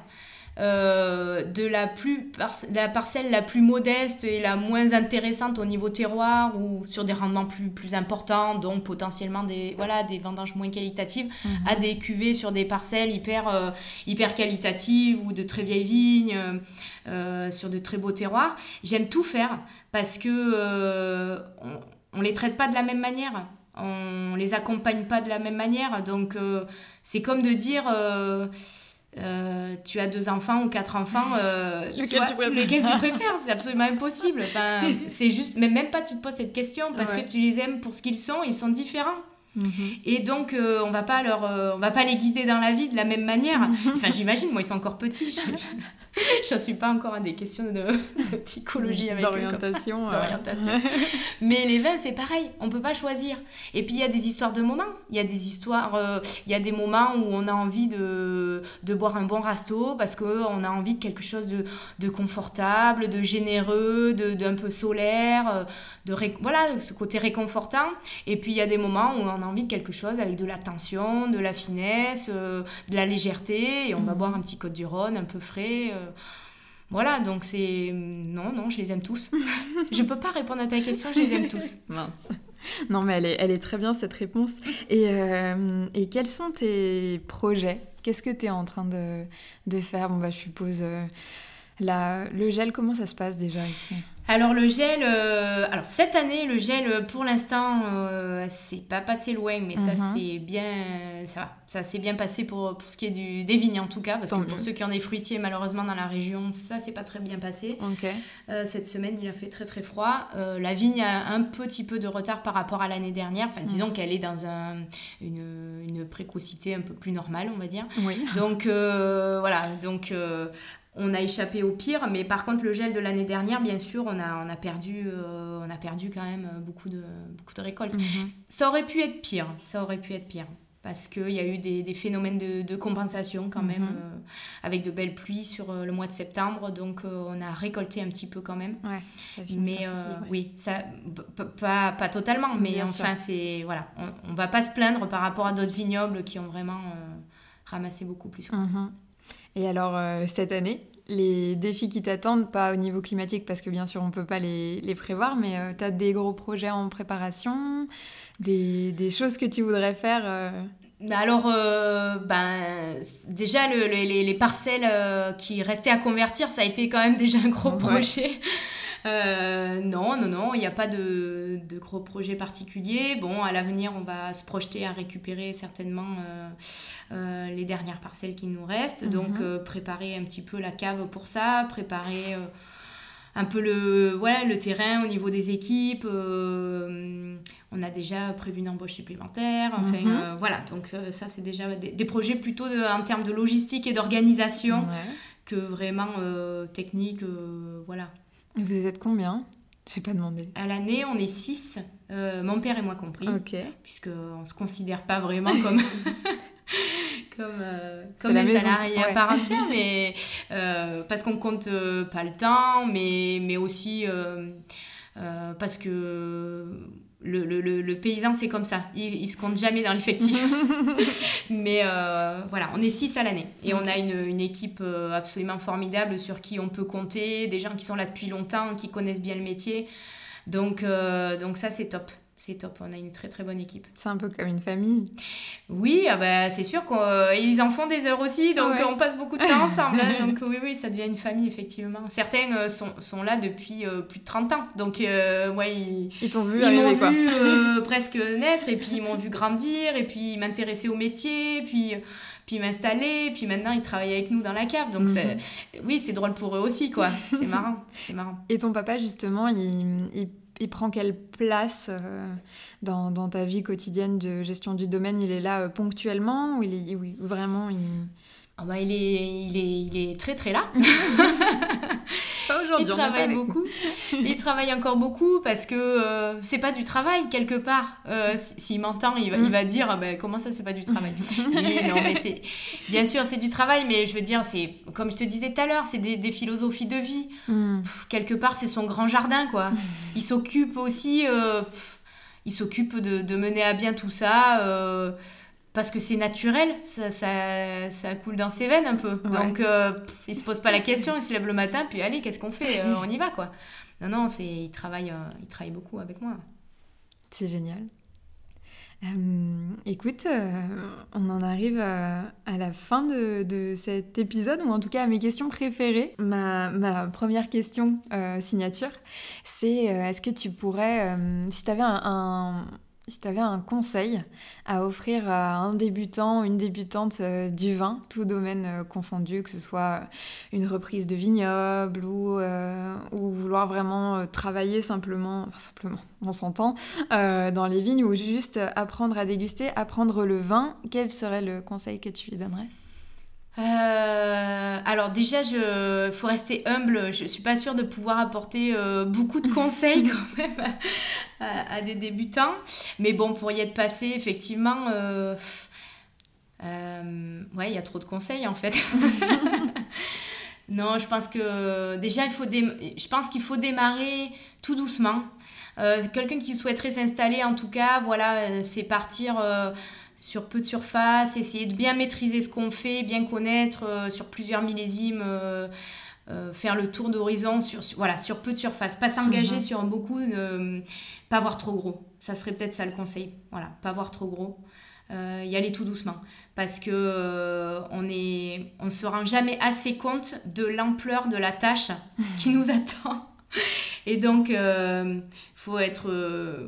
euh, de la, plus la parcelle la plus modeste et la moins intéressante au niveau terroir ou sur des rendements plus, plus importants, donc potentiellement des, voilà, des vendanges moins qualitatives, mhm. à des cuvées sur des parcelles hyper, euh, hyper qualitatives ou de très vieilles vignes. Euh, sur de très beaux terroirs. J'aime tout faire parce que on, ne les traite pas de la même manière, on les accompagne pas de la même manière. Donc c'est comme de dire euh, tu as deux enfants ou quatre enfants, euh, [laughs] lequel, tu [laughs] préfères C'est absolument impossible. Enfin, c'est juste, mais même pas tu te poses cette question parce que tu les aimes pour ce qu'ils sont, ils sont différents. Mhm. Et donc, euh, on va pas leur, on va pas les guider dans la vie de la même manière. [laughs] Enfin, j'imagine, moi, ils sont encore petits. Je ne [laughs] suis pas encore à des questions de, psychologie avec d'orientation. D'orientation. [laughs] Mais les vins, c'est pareil. On peut pas choisir. Et puis, il y a des histoires de moments. Il y a des histoires... Il y a des moments où on a envie de, de boire un bon rasto parce qu'on a envie de quelque chose de, de confortable, de généreux, d'un peu solaire, de voilà, ce côté réconfortant. Et puis, il y a des moments où on a envie de quelque chose avec de la tension, de la finesse, de la légèreté. Et on va boire un petit Côte du Rhône un peu frais. Euh, voilà, donc c'est. Non, non, je les aime tous. [laughs] je peux pas répondre à ta question, je les aime tous. [laughs] Mince. Non, mais elle est, elle est très bien cette réponse. Et, euh, et quels sont tes projets? Qu'est-ce que tu es en train de, de, faire? Bon, bah, je suppose. Euh, le gel, comment ça se passe déjà ici? Alors le gel, euh, alors cette année le gel pour l'instant euh, c'est pas passé loin mais ça mhm. c'est bien, ça ça s'est bien passé pour, pour ce qui est du, des vignes en tout cas parce que pour ceux qui ont des fruitiers malheureusement dans la région ça c'est pas très bien passé. Euh, cette semaine il a fait très très froid. la vigne a un petit peu de retard par rapport à l'année dernière. Enfin disons mhm. qu'elle est dans un, une, une, précocité un peu plus normale on va dire. Donc voilà donc on a échappé au pire, mais par contre le gel de l'année dernière, bien sûr, on a, on a, perdu, euh, on a perdu quand même beaucoup de, beaucoup de récoltes. Mhm. Ça aurait pu être pire, ça aurait pu être pire, parce qu'il y a eu des, phénomènes de, compensation quand même, mhm. euh, avec de belles pluies sur euh, le mois de septembre, donc on a récolté un petit peu quand même. Ouais, mais oui, ça, pas, pas totalement, mais enfin c'est voilà, on, on, va pas se plaindre par rapport à d'autres vignobles qui ont vraiment ramassé beaucoup plus. Et alors, euh, cette année, les défis qui t'attendent, pas au niveau climatique, parce que bien sûr, on ne peut pas les, les, prévoir, mais euh, tu as des gros projets en préparation, des, des choses que tu voudrais faire euh alors, ben, déjà, le, les, les, parcelles qui restaient à convertir, ça a été quand même déjà un gros projet. Euh, non, non, non, il n'y a pas de, gros projets particuliers. Bon, à l'avenir, on va se projeter à récupérer certainement euh, euh, les dernières parcelles qui nous restent. Mhm. Donc, préparer un petit peu la cave pour ça, préparer un peu le, voilà, le terrain au niveau des équipes. on a déjà prévu une embauche supplémentaire. Enfin, mhm. voilà, donc ça, c'est déjà des, projets plutôt en termes de logistique et d'organisation que vraiment technique. voilà. Vous êtes combien? Je n'ai pas demandé. À l'année, on est 6, euh, mon père et moi compris. Ok. Puisqu'on ne se considère pas vraiment comme, [laughs] comme, euh, comme des salariés à part entière, [laughs] mais euh, parce qu'on compte pas le temps, mais, mais aussi parce que le, le, le, paysan, c'est comme ça. Il, se compte jamais dans l'effectif. [laughs] Mais euh, voilà, on est six à l'année. Et on a une, une, équipe euh, absolument formidable sur qui on peut compter, des gens qui sont là depuis longtemps, qui connaissent bien le métier. Donc, euh, donc ça, c'est top c'est top, on a une très très bonne équipe. C'est un peu comme une famille. Oui, ah bah, c'est sûr qu'ils en font des heures aussi, donc on passe beaucoup de temps ensemble. Hein. donc [laughs] oui, oui, ça devient une famille, effectivement. Certains euh, sont, sont, là depuis euh, plus de 30 ans, donc euh, moi, ils, ils t'ont vu, ils m'ont vu [laughs] presque naître, et puis ils m'ont vu grandir, et puis m'intéresser au métier, puis puis m'installer, puis maintenant ils travaillent avec nous dans la cave. Donc mhm. oui, c'est drôle pour eux aussi, quoi. C'est [laughs] marrant, c'est marrant. Et ton papa, justement, il, il il prend quelle place euh, dans, dans, ta vie quotidienne de gestion du domaine? Il est là euh, ponctuellement ou il est vraiment il... Ah bah, il, est, il, est, il est très très là. [laughs] [laughs] pas aujourd'hui. Il travaille beaucoup. il travaille encore beaucoup parce que euh, c'est pas du travail quelque part. S'il m'entend, il va, il va mm. dire ah bah, comment ça c'est pas du travail? non mais c'est bien sûr c'est du travail, mais je veux dire c'est comme je te disais tout à l'heure, c'est des, des, philosophies de vie. Mm. quelque part c'est son grand jardin quoi. Il s'occupe aussi, il s'occupe de, de, mener à bien tout ça parce que c'est naturel, ça, ça, ça, coule dans ses veines un peu. Donc, euh, il se pose pas la question, il se lève le matin, puis allez, qu'est-ce qu'on fait euh, On y va, quoi. Non, non, c'est, il, travaille, euh, il travaille beaucoup avec moi. C'est génial. écoute, on en arrive à, la fin de, de, cet épisode, ou en tout cas à mes questions préférées. Ma, ma première question signature, c'est est-ce que tu pourrais, si tu avais un si tu avais un conseil à offrir à un débutant, une débutante euh, du vin, tout domaine euh, confondu, que ce soit une reprise de vignoble ou, euh, ou vouloir vraiment travailler simplement, enfin simplement, on s'entend, dans les vignes ou juste apprendre à déguster, apprendre le vin, quel serait le conseil que tu lui donnerais? Euh, alors déjà, il faut rester humble. Je suis pas sûre de pouvoir apporter euh, beaucoup de conseils [laughs] quand même à, des débutants. Mais bon, pour y être passé, effectivement, euh, ouais, il y a trop de conseils en fait. [laughs] non, je pense que déjà, il faut je pense qu'il faut démarrer tout doucement. Quelqu'un qui souhaiterait s'installer, en tout cas, voilà, c'est partir sur peu de surface, essayer de bien maîtriser ce qu'on fait, bien connaître euh, sur plusieurs millésimes, euh, euh, faire le tour d'horizon sur, voilà, sur peu de surface. Pas s'engager mhm. sur beaucoup, pas voir trop gros. Ça serait peut-être ça le conseil. Voilà, pas voir trop gros. y aller tout doucement. Parce que on ne on se rend jamais assez compte de l'ampleur de la tâche qui [laughs] nous attend. Et donc, il faut être...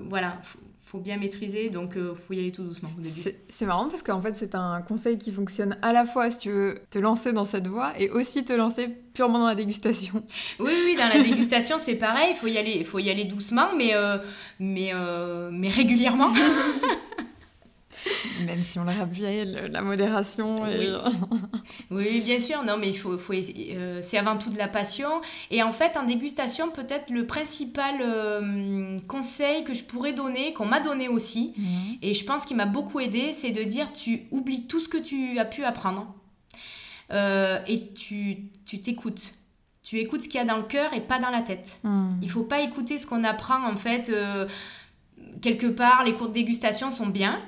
voilà, faut bien maîtriser, donc il euh, faut y aller tout doucement au début. C'est marrant parce qu'en fait c'est un conseil qui fonctionne à la fois si tu veux te lancer dans cette voie et aussi te lancer purement dans la dégustation. [laughs] Oui, oui, dans la [laughs] dégustation c'est pareil, il faut y aller, faut y aller doucement, mais, euh, mais, euh, mais régulièrement. [laughs] [laughs] Même si on l'a rappelé, la modération. [laughs] Oui. bien sûr. Non, mais il faut, faut euh, c'est avant tout de la passion. Et en fait, en dégustation, peut-être le principal euh, conseil que je pourrais donner, qu'on m'a donné aussi, mhm. et je pense qu'il m'a beaucoup aidé, c'est de dire tu oublies tout ce que tu as pu apprendre euh, et tu t'écoutes. Tu écoutes ce qu'il y a dans le cœur et pas dans la tête. Mhm. Il faut pas écouter ce qu'on apprend en fait quelque part, les cours de dégustation sont bien,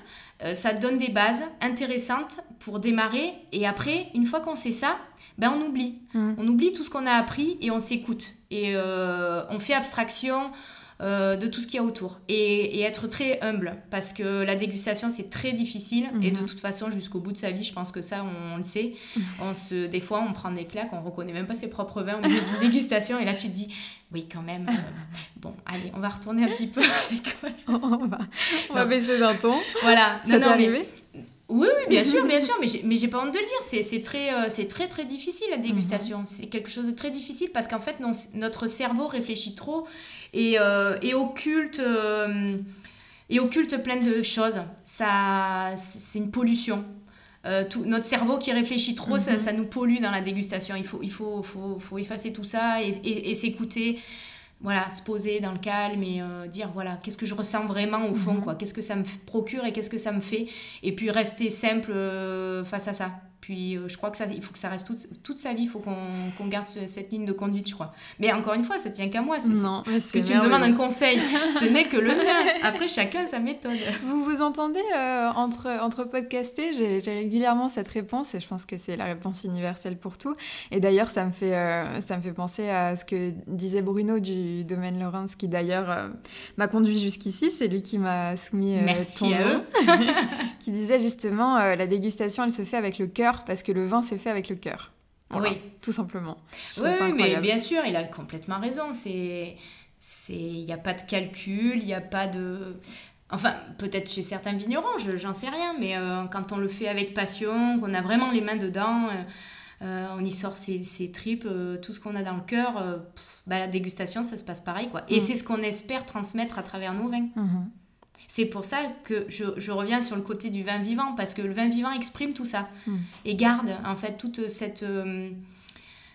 euh, ça donne des bases intéressantes pour démarrer. Et après, une fois qu'on sait ça, ben on oublie. Mmh. On oublie tout ce qu'on a appris et on s'écoute. Et euh, on fait abstraction euh, de tout ce qu'il y a autour. Et, être très humble, parce que la dégustation, c'est très difficile. Et de mhm. toute façon, jusqu'au bout de sa vie, je pense que ça, on, le sait. [laughs] On se, des fois, on prend des claques, on reconnaît même pas ses propres vins au milieu d'une dégustation. Et là, tu te dis, oui, quand même. Euh, bon, allez, on va retourner un petit peu à l'école. [laughs] on va, on va baisser d'un ton. Voilà. Ça t'est arrivé? Oui, oui, bien sûr, bien [laughs] sûr, mais j'ai, pas honte de le dire. C'est, très, euh, c'est très, très difficile la dégustation. Mhm. C'est quelque chose de très difficile parce qu'en fait, notre cerveau réfléchit trop et, euh, et occulte, euh, et occulte plein de choses. Ça, c'est une pollution. tout, notre cerveau qui réfléchit trop, ça, mhm. ça, nous pollue dans la dégustation. Il faut, il faut, faut, faut effacer tout ça et, et s'écouter voilà, se poser dans le calme et euh, dire voilà, qu'est-ce que je ressens vraiment au fond, mhm. quoi, qu'est-ce que ça me procure et qu'est-ce que ça me fait, et puis rester simple euh, face à ça. Puis euh, je crois que ça, il faut que ça reste toute, toute sa vie, il faut qu'on garde cette ligne de conduite, je crois. Mais encore une fois, ça tient qu'à moi. Non, parce que tu me demandes un conseil, [laughs] ce n'est que le mien. Après, chacun sa méthode. Vous vous entendez euh, entre, entre podcaster? J'ai régulièrement cette réponse et je pense que c'est la réponse universelle pour tout. Et d'ailleurs, ça, me fait, euh, ça me fait penser à ce que disait Bruno du domaine Laurence, qui d'ailleurs m'a conduit jusqu'ici. C'est lui qui m'a soumis Merci à eux. [laughs] [laughs] qui disait justement la dégustation, elle se fait avec le cœur parce que le vin c'est fait avec le cœur. oui. Tout simplement. oui, mais bien sûr, il a complètement raison. C'est. Il n'y a pas de calcul, il n'y a pas de. Enfin, peut-être chez certains vignerons, j'en sais rien, mais euh, quand on le fait avec passion, qu'on a vraiment les mains dedans, euh, euh, on y sort ses, tripes, tout ce qu'on a dans le cœur, bah, la dégustation, ça se passe pareil. quoi. Et mm. c'est ce qu'on espère transmettre à travers nos vins. Mm-hmm. C'est pour ça que je, reviens sur le côté du vin vivant, parce que le vin vivant exprime tout ça hmm. et garde en fait toute cette, euh,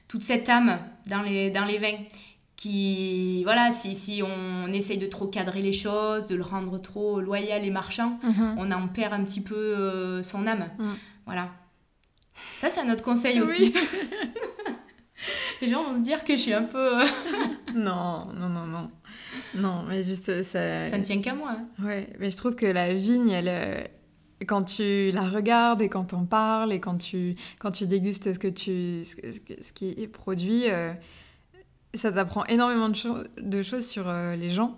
toute cette âme dans les, dans les vins. Qui, voilà, si, si on essaye de trop cadrer les choses, de le rendre trop loyal et marchand, mhm. on en perd un petit peu euh, son âme. Hmm. Voilà. Ça, c'est un autre conseil aussi. [laughs] les gens vont se dire que je suis un peu. Euh, non, non, non, non. Non, mais juste ça. Ça ne tient qu'à moi. Hein. Ouais, mais je trouve que la vigne, elle. Euh, quand tu la regardes et quand on parle et quand tu, quand tu dégustes ce, que tu, ce, qui est produit, euh, ça t'apprend énormément de, de, choses sur euh, les gens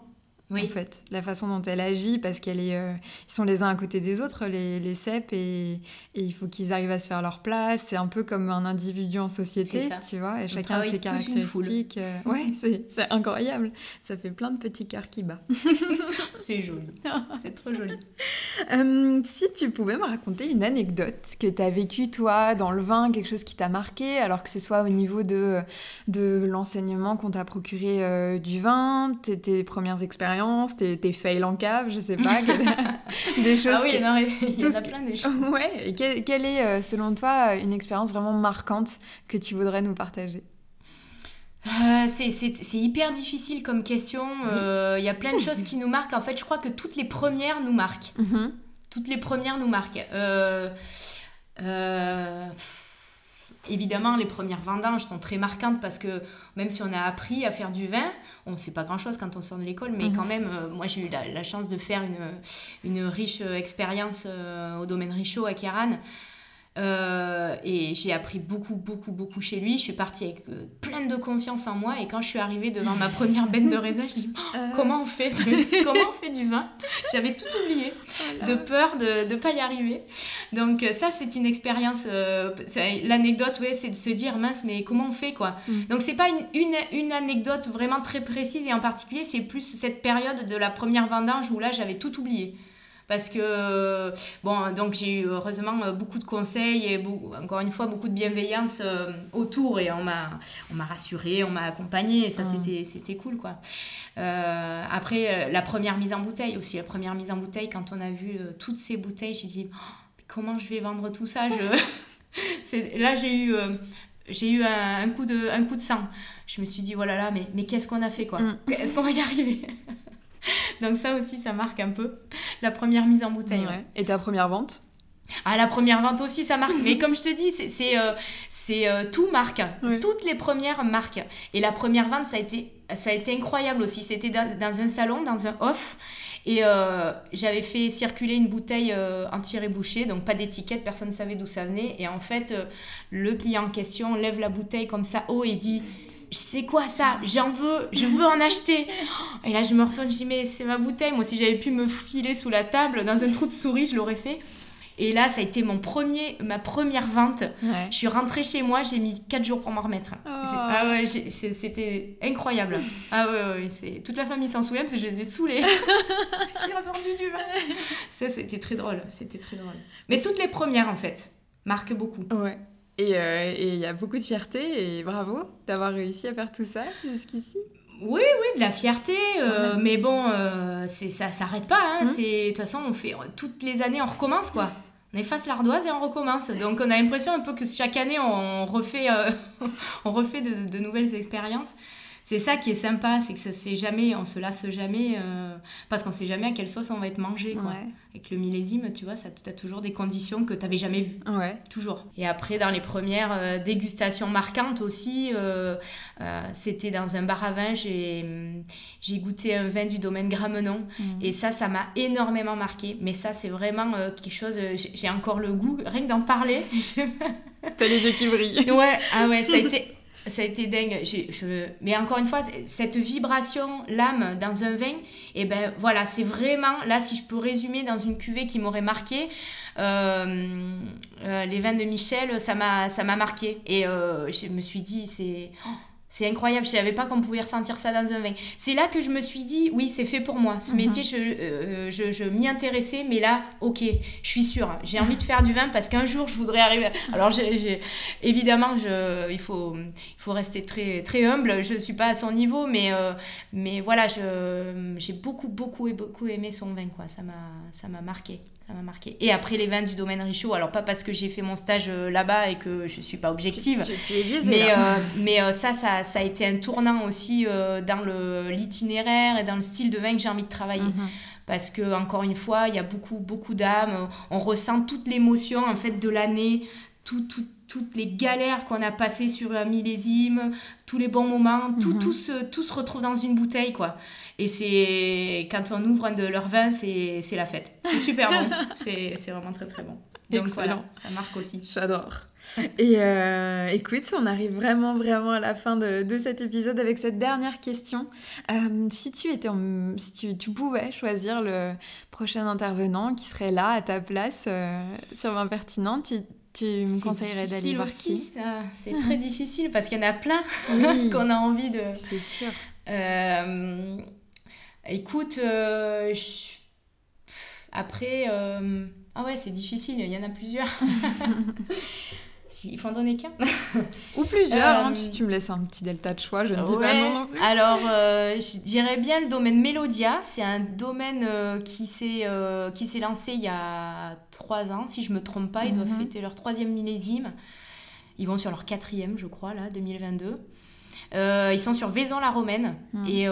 oui. en fait, la façon dont elle agit, parce qu'elle est, euh, ils sont les uns à côté des autres, les, les CEP, et, il faut qu'ils arrivent à se faire leur place. C'est un peu comme un individu en société, tu vois, et chacun a ses caractéristiques. Euh, ouais, [laughs] c'est incroyable. Ça fait plein de petits cœurs qui battent. [laughs] [laughs] c'est joli, c'est trop joli. Euh, si tu pouvais me raconter une anecdote que tu as vécue, toi, dans le vin, quelque chose qui t'a marqué, alors que ce soit au niveau de, de l'enseignement qu'on t'a procuré du vin, tes, tes premières expériences tes, tes fails en cave, je sais pas, [laughs] des choses. Ah oui, il y en a [laughs] plein des choses. [laughs] Ouais, et quelle, est, euh, selon toi, une expérience vraiment marquante que tu voudrais nous partager? Euh, c'est hyper difficile comme question. Euh, il y a plein de choses qui nous marquent. En fait, je crois que toutes les premières nous marquent. Mm-hmm. Toutes les premières nous marquent. Euh, Évidemment, les premières vendanges sont très marquantes parce que même si on a appris à faire du vin, on ne sait pas grand-chose quand on sort de l'école, mais quand mhm. même, euh, moi j'ai eu la, chance de faire une, une riche expérience euh, au domaine Richaud à Kéran. Euh, et j'ai appris beaucoup, beaucoup, beaucoup chez lui. Je suis partie avec euh, plein de confiance en moi. Et quand je suis arrivée devant ma première benne de raisin, je dis [laughs] oh, euh. comment, on fait [laughs] comment on fait du vin? J'avais tout oublié, de peur de ne pas y arriver. Donc, ça, c'est une expérience. L'anecdote, ouais, c'est de se dire mince, mais comment on fait quoi? Mm. Donc, c'est pas une, une, une, anecdote vraiment très précise et en particulier, c'est plus cette période de la première vendange où là, j'avais tout oublié parce que bon donc j'ai eu heureusement beaucoup de conseils et encore une fois beaucoup de bienveillance euh, autour et on m'a on m'a rassuré on m'a accompagné et ça ah. c'était c'était cool quoi euh, après euh, la première mise en bouteille aussi la première mise en bouteille quand on a vu toutes ces bouteilles j'ai dit oh, comment je vais vendre tout ça? Je [laughs] là j'ai eu j'ai eu un, coup de, un coup de sang. Je me suis dit, voilà, oh là, mais, mais qu'est-ce qu'on a fait, quoi? Mm. Est-ce qu'on va y arriver? [laughs] Donc ça aussi, ça marque un peu la première mise en bouteille. Et ta première vente? Ah, la première vente aussi, ça marque. Mais comme je te dis, c'est euh, euh, tout marque. Toutes les premières marques. Et la première vente, ça a été, ça a été incroyable aussi. C'était dans, un salon, dans un off. Et euh, j'avais fait circuler une bouteille en tiré bouché, donc pas d'étiquette, personne ne savait d'où ça venait. Et en fait, le client en question lève la bouteille comme ça haut et dit c'est quoi ça? J'en veux, je veux en acheter. Et là, je me retourne, je dis, mais c'est ma bouteille. Moi, si j'avais pu me filer sous la table dans un trou de souris, je l'aurais fait. Et là, ça a été mon premier, ma première vente. Je suis rentrée chez moi, j'ai mis 4 jours pour m'en remettre. Oh. Ah ouais, c'était incroyable. Ah ouais, ouais, c'est... toute la famille s'en souvient parce que je les ai saoulés. [laughs] j'ai revendu du vin. Ça, c'était très drôle. C'était très drôle. Mais toutes les premières, en fait, marquent beaucoup. Ouais. Euh, et il y a beaucoup de fierté et bravo d'avoir réussi à faire tout ça jusqu'ici. Oui, oui, de la fierté, euh, mais bon, euh, c'est ça s'arrête pas. Hein, hum. De toute façon, on fait toutes les années, on recommence quoi. On efface l'ardoise et on recommence. Donc on a l'impression un peu que chaque année, on refait, [laughs] on refait de, de nouvelles expériences c'est ça qui est sympa, c'est que ça c'est jamais, on se lasse jamais, euh, parce qu'on sait jamais à quelle sauce on va être mangé. Quoi. Avec le millésime, tu vois, ça as toujours des conditions que tu n'avais jamais vues. Ouais. Toujours. Et après, dans les premières euh, dégustations marquantes aussi, euh, c'était dans un bar à vin, j'ai, j'ai goûté un vin du domaine Gramenon. Mmh. Et ça, ça m'a énormément marqué. Mais ça, c'est vraiment quelque chose, j'ai encore le goût, rien que d'en parler. [laughs] T'as les yeux qui brillent. Ouais, ah ouais, ça a été ça a été dingue. Mais encore une fois, cette vibration, l'âme dans un vin, et eh ben voilà, c'est vraiment, là, si je peux résumer dans une cuvée qui m'aurait marqué, euh, euh, les vins de Michel, ça m'a marqué. Et euh, je me suis dit, c'est... Oh, c'est incroyable, je savais pas qu'on pouvait ressentir ça dans un vin. C'est là que je me suis dit, oui, c'est fait pour moi. Ce mhm. métier, euh, je, je, m'y intéressais, mais là, ok, je suis sûre. J'ai envie de faire du vin parce qu'un jour, je voudrais arriver. Alors, évidemment, je, il, faut, il faut rester très, très humble. Je ne suis pas à son niveau, mais, euh, mais voilà, j'ai beaucoup, beaucoup, et beaucoup aimé son vin. Quoi. Ça, m'a, ça m'a marqué ça m'a marqué. Et après les vins du domaine Richaud, alors pas parce que j'ai fait mon stage euh, là-bas et que je suis pas objective, mais, euh, mais euh, ça, ça, ça, a été un tournant aussi dans l'itinéraire et dans le style de vin que j'ai envie de travailler. Mhm. Parce que, encore une fois, il y a beaucoup, beaucoup d'âmes. On ressent toute l'émotion en fait de l'année, tout, tout, toutes les galères qu'on a passées sur un millésime, tous les bons moments, tout, mhm. tout, se, tout se retrouve dans une bouteille, quoi. Et c'est quand on ouvre un de leurs vins, c'est la fête. C'est super bon. [laughs] c'est vraiment très très bon. Donc voilà, ça marque aussi. J'adore. Et euh, écoute, on arrive vraiment vraiment à la fin de, de cet épisode avec cette dernière question. Euh, si tu étais, si tu, tu, pouvais choisir le prochain intervenant qui serait là à ta place euh, sur l'impertinent, tu, tu me conseillerais d'aller voir qui C'est [laughs] très difficile parce qu'il y en a plein [laughs] qu'on a envie de. C'est sûr. écoute, après. Ah ouais, c'est difficile, il y en a plusieurs. [laughs] Il faut en donner qu'un. [laughs] Ou plusieurs, hein, si tu me laisses un petit delta de choix, je ne dis pas non non plus. Alors, euh, je dirais bien le domaine Melodia. C'est un domaine euh, qui s'est euh, lancé il y a trois ans, si je me trompe pas. Ils doivent mhm. fêter leur troisième millésime. Ils vont sur leur quatrième, je crois, là, 2022. ils sont sur Vaison-la-Romaine. Mhm. Et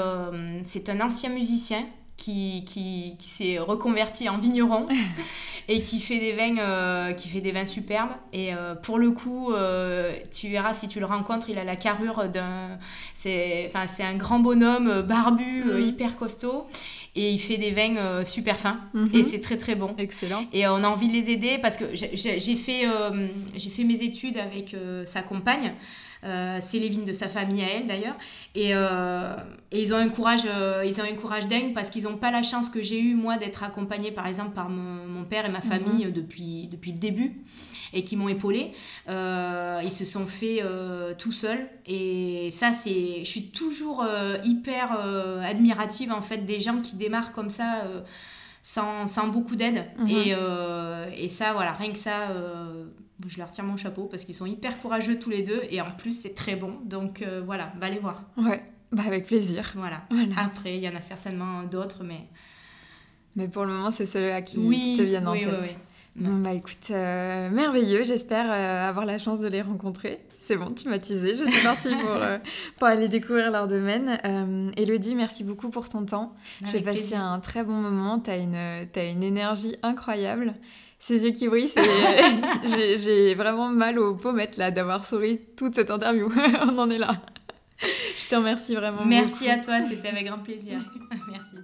c'est un ancien musicien qui, qui, qui s'est reconverti en vigneron [laughs] et qui fait des vins, euh, qui fait des vins superbes. Et euh, pour le coup, euh, tu verras si tu le rencontres, il a la carrure d'un. C'est, enfin, c'est un grand bonhomme barbu, mhm. hyper costaud. Et il fait des vins super fins. Mhm. Et c'est très très bon. Excellent. Et on a envie de les aider parce que j'ai fait, j'ai fait mes études avec sa compagne. Euh, c'est vignes de sa famille à elle d'ailleurs. Et, euh, ils ont un courage, euh, ils ont un courage dingue parce qu'ils n'ont pas la chance que j'ai eu moi d'être accompagnée par exemple par mon, père et ma famille mhm. depuis, depuis le début et qui m'ont épaulé. ils se sont fait tout seuls et ça c'est, je suis toujours hyper admirative en fait des gens qui démarrent comme ça. Sans, sans, beaucoup d'aide. Mhm. Et, et, ça, voilà, rien que ça, je leur tire mon chapeau parce qu'ils sont hyper courageux tous les deux et en plus c'est très bon. Donc euh, voilà, va les voir. Ouais, bah avec plaisir. Voilà. Après, il y en a certainement d'autres, mais. Mais pour le moment, c'est ceux-là qui, te viennent en tête. Oui, oui. Bon, bah écoute, euh, merveilleux. J'espère euh, avoir la chance de les rencontrer. C'est bon, tu m'as teasé. Je suis partie [laughs] pour, pour aller découvrir leur domaine. Elodie, merci beaucoup pour ton temps. J'ai passé un très bon moment. Tu as une, as une énergie incroyable ses yeux qui brillent, j'ai vraiment mal aux pommettes là d'avoir souri toute cette interview. [laughs] On en est là. Je te remercie vraiment. Merci à toi, c'était avec grand plaisir. [laughs] Merci.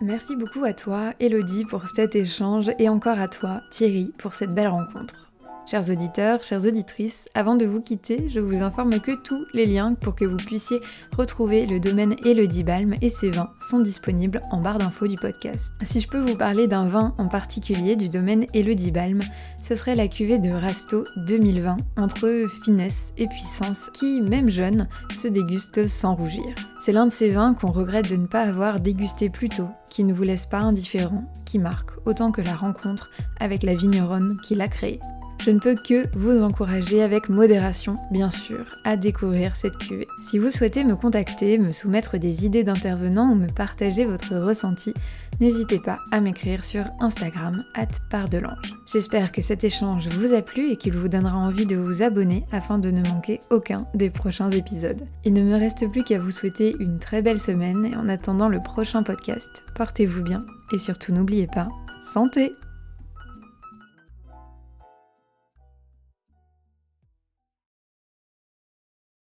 Merci beaucoup à toi, Elodie, pour cet échange et encore à toi, Thierry, pour cette belle rencontre. Chers auditeurs, chères auditrices, avant de vous quitter, je vous informe que tous les liens pour que vous puissiez retrouver le domaine Elodie Balm et ses vins sont disponibles en barre d'infos du podcast. Si je peux vous parler d'un vin en particulier du domaine Elodie Balm, ce serait la cuvée de Rasto 2020 entre finesse et puissance qui, même jeune, se déguste sans rougir. C'est l'un de ces vins qu'on regrette de ne pas avoir dégusté plus tôt, qui ne vous laisse pas indifférent, qui marque autant que la rencontre avec la vigneronne qui l'a créé. Je ne peux que vous encourager avec modération, bien sûr, à découvrir cette cuvée. Si vous souhaitez me contacter, me soumettre des idées d'intervenants ou me partager votre ressenti, n'hésitez pas à m'écrire sur Instagram, pardelange. J'espère que cet échange vous a plu et qu'il vous donnera envie de vous abonner afin de ne manquer aucun des prochains épisodes. Il ne me reste plus qu'à vous souhaiter une très belle semaine et en attendant le prochain podcast, portez-vous bien et surtout n'oubliez pas, santé